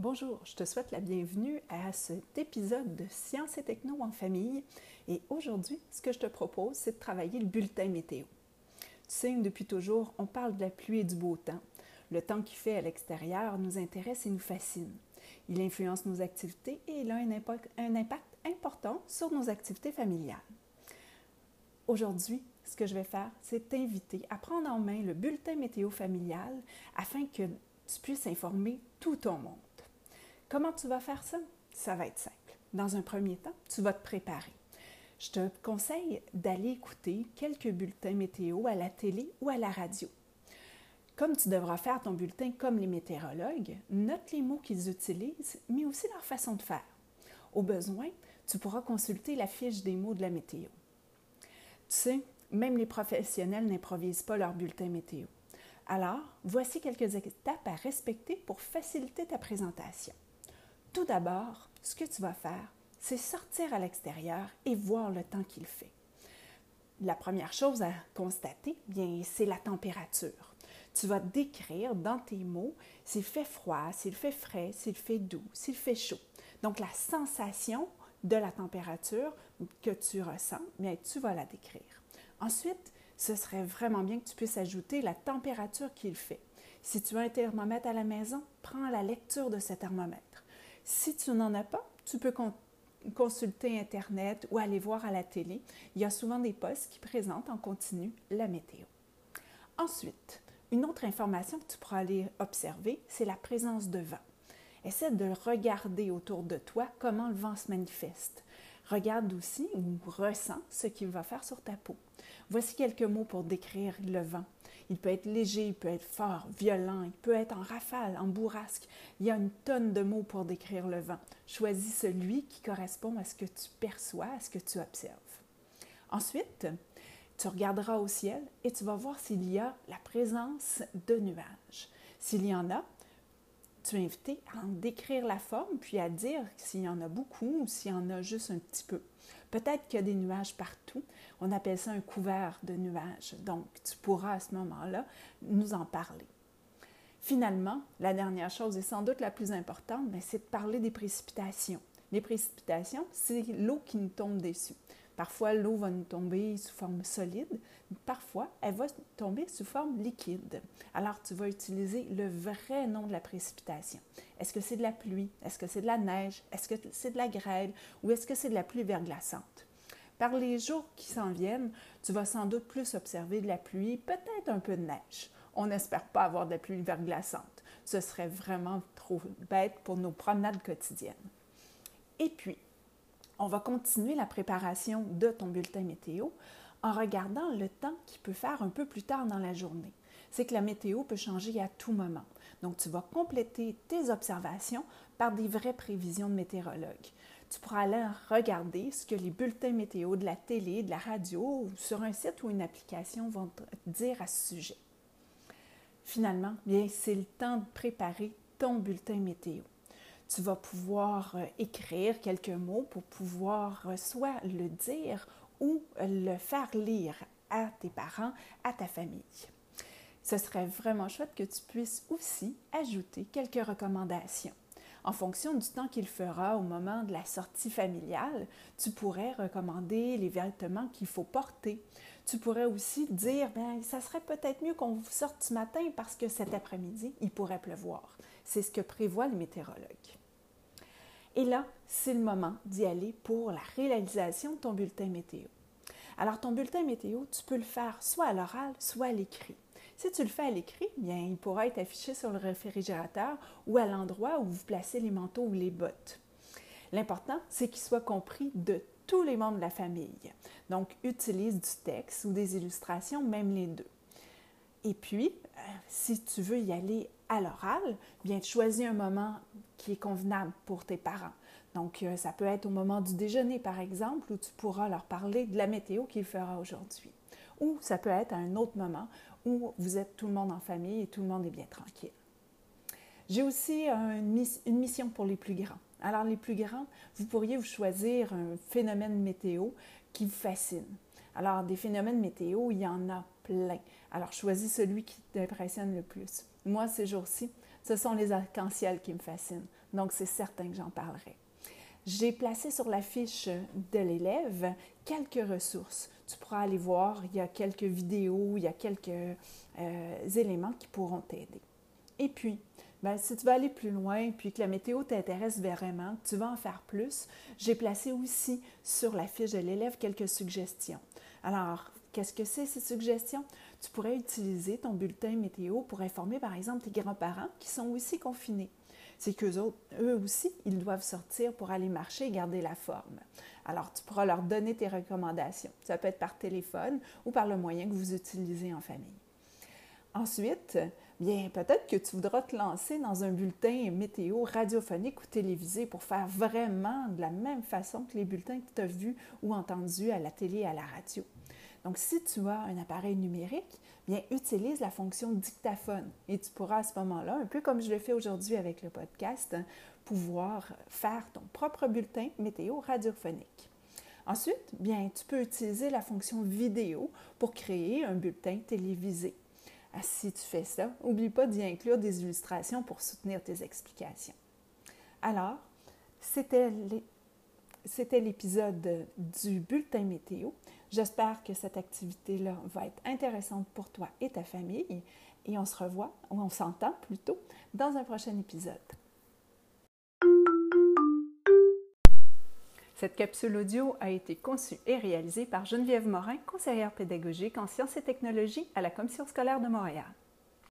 Bonjour, je te souhaite la bienvenue à cet épisode de Sciences et Techno en famille. Et aujourd'hui, ce que je te propose, c'est de travailler le bulletin météo. Tu sais, depuis toujours, on parle de la pluie et du beau temps. Le temps qu'il fait à l'extérieur nous intéresse et nous fascine. Il influence nos activités et il a un impact important sur nos activités familiales. Aujourd'hui, ce que je vais faire, c'est t'inviter à prendre en main le bulletin météo familial afin que tu puisses informer tout ton monde. Comment tu vas faire ça? Ça va être simple. Dans un premier temps, tu vas te préparer. Je te conseille d'aller écouter quelques bulletins météo à la télé ou à la radio. Comme tu devras faire ton bulletin comme les météorologues, note les mots qu'ils utilisent, mais aussi leur façon de faire. Au besoin, tu pourras consulter la fiche des mots de la météo. Tu sais, même les professionnels n'improvisent pas leur bulletin météo. Alors, voici quelques étapes à respecter pour faciliter ta présentation. Tout d'abord, ce que tu vas faire, c'est sortir à l'extérieur et voir le temps qu'il fait. La première chose à constater, bien, c'est la température. Tu vas décrire dans tes mots s'il fait froid, s'il fait frais, s'il fait doux, s'il fait chaud. Donc la sensation de la température que tu ressens, bien, tu vas la décrire. Ensuite, ce serait vraiment bien que tu puisses ajouter la température qu'il fait. Si tu as un thermomètre à la maison, prends la lecture de ce thermomètre. Si tu n'en as pas, tu peux consulter Internet ou aller voir à la télé. Il y a souvent des postes qui présentent en continu la météo. Ensuite, une autre information que tu pourras aller observer, c'est la présence de vent. Essaie de regarder autour de toi comment le vent se manifeste. Regarde aussi ou ressens ce qu'il va faire sur ta peau. Voici quelques mots pour décrire le vent. Il peut être léger, il peut être fort, violent, il peut être en rafale, en bourrasque. Il y a une tonne de mots pour décrire le vent. Choisis celui qui correspond à ce que tu perçois, à ce que tu observes. Ensuite, tu regarderas au ciel et tu vas voir s'il y a la présence de nuages. S'il y en a, tu es invité à en décrire la forme, puis à dire s'il y en a beaucoup ou s'il y en a juste un petit peu. Peut-être qu'il y a des nuages partout. On appelle ça un couvert de nuages. Donc, tu pourras à ce moment-là nous en parler. Finalement, la dernière chose et sans doute la plus importante, c'est de parler des précipitations. Les précipitations, c'est l'eau qui nous tombe dessus. Parfois, l'eau va nous tomber sous forme solide, parfois, elle va tomber sous forme liquide. Alors, tu vas utiliser le vrai nom de la précipitation. Est-ce que c'est de la pluie? Est-ce que c'est de la neige? Est-ce que c'est de la grêle? Ou est-ce que c'est de la pluie verglaçante? Par les jours qui s'en viennent, tu vas sans doute plus observer de la pluie, peut-être un peu de neige. On n'espère pas avoir de la pluie verglaçante. Ce serait vraiment trop bête pour nos promenades quotidiennes. Et puis, on va continuer la préparation de ton bulletin météo en regardant le temps qu'il peut faire un peu plus tard dans la journée. C'est que la météo peut changer à tout moment. Donc, tu vas compléter tes observations par des vraies prévisions de météorologues. Tu pourras aller regarder ce que les bulletins météo de la télé, de la radio ou sur un site ou une application vont te dire à ce sujet. Finalement, bien, c'est le temps de préparer ton bulletin météo tu vas pouvoir euh, écrire quelques mots pour pouvoir euh, soit le dire ou le faire lire à tes parents, à ta famille. Ce serait vraiment chouette que tu puisses aussi ajouter quelques recommandations. En fonction du temps qu'il fera au moment de la sortie familiale, tu pourrais recommander les vêtements qu'il faut porter. Tu pourrais aussi dire, bien, ça serait peut-être mieux qu'on sorte ce matin parce que cet après-midi, il pourrait pleuvoir. C'est ce que prévoit le météorologue. Et là, c'est le moment d'y aller pour la réalisation de ton bulletin météo. Alors, ton bulletin météo, tu peux le faire soit à l'oral, soit à l'écrit. Si tu le fais à l'écrit, bien, il pourra être affiché sur le réfrigérateur ou à l'endroit où vous placez les manteaux ou les bottes. L'important, c'est qu'il soit compris de tous les membres de la famille. Donc, utilise du texte ou des illustrations, même les deux. Et puis, euh, si tu veux y aller à l'oral, bien, choisis un moment qui est convenable pour tes parents. Donc, euh, ça peut être au moment du déjeuner, par exemple, où tu pourras leur parler de la météo qu'il fera aujourd'hui. Ou ça peut être à un autre moment où vous êtes tout le monde en famille et tout le monde est bien tranquille. J'ai aussi une, une mission pour les plus grands. Alors, les plus grands, vous pourriez vous choisir un phénomène météo qui vous fascine. Alors, des phénomènes météo, il y en a plein. Alors, choisis celui qui t'impressionne le plus. Moi, ces jours-ci, ce sont les arcs-en-ciel qui me fascinent. Donc, c'est certain que j'en parlerai. J'ai placé sur la fiche de l'élève quelques ressources. Tu pourras aller voir, il y a quelques vidéos, il y a quelques euh, éléments qui pourront t'aider. Et puis, ben, si tu veux aller plus loin, puis que la météo t'intéresse vraiment, que tu vas en faire plus, j'ai placé aussi sur la fiche de l'élève quelques suggestions. Alors, qu'est-ce que c'est ces suggestions? Tu pourrais utiliser ton bulletin météo pour informer, par exemple, tes grands-parents qui sont aussi confinés. C'est qu'eux eux aussi, ils doivent sortir pour aller marcher et garder la forme. Alors, tu pourras leur donner tes recommandations. Ça peut être par téléphone ou par le moyen que vous utilisez en famille. Ensuite, bien, peut-être que tu voudras te lancer dans un bulletin météo radiophonique ou télévisé pour faire vraiment de la même façon que les bulletins que tu as vus ou entendus à la télé et à la radio. Donc, si tu as un appareil numérique, bien, utilise la fonction dictaphone et tu pourras à ce moment-là, un peu comme je le fais aujourd'hui avec le podcast, pouvoir faire ton propre bulletin météo radiophonique. Ensuite, bien, tu peux utiliser la fonction vidéo pour créer un bulletin télévisé. Ah, si tu fais ça, n'oublie pas d'y inclure des illustrations pour soutenir tes explications. Alors, c'était l'épisode du bulletin météo. J'espère que cette activité-là va être intéressante pour toi et ta famille et on se revoit, ou on s'entend plutôt, dans un prochain épisode. Cette capsule audio a été conçue et réalisée par Geneviève Morin, conseillère pédagogique en sciences et technologies à la Commission scolaire de Montréal.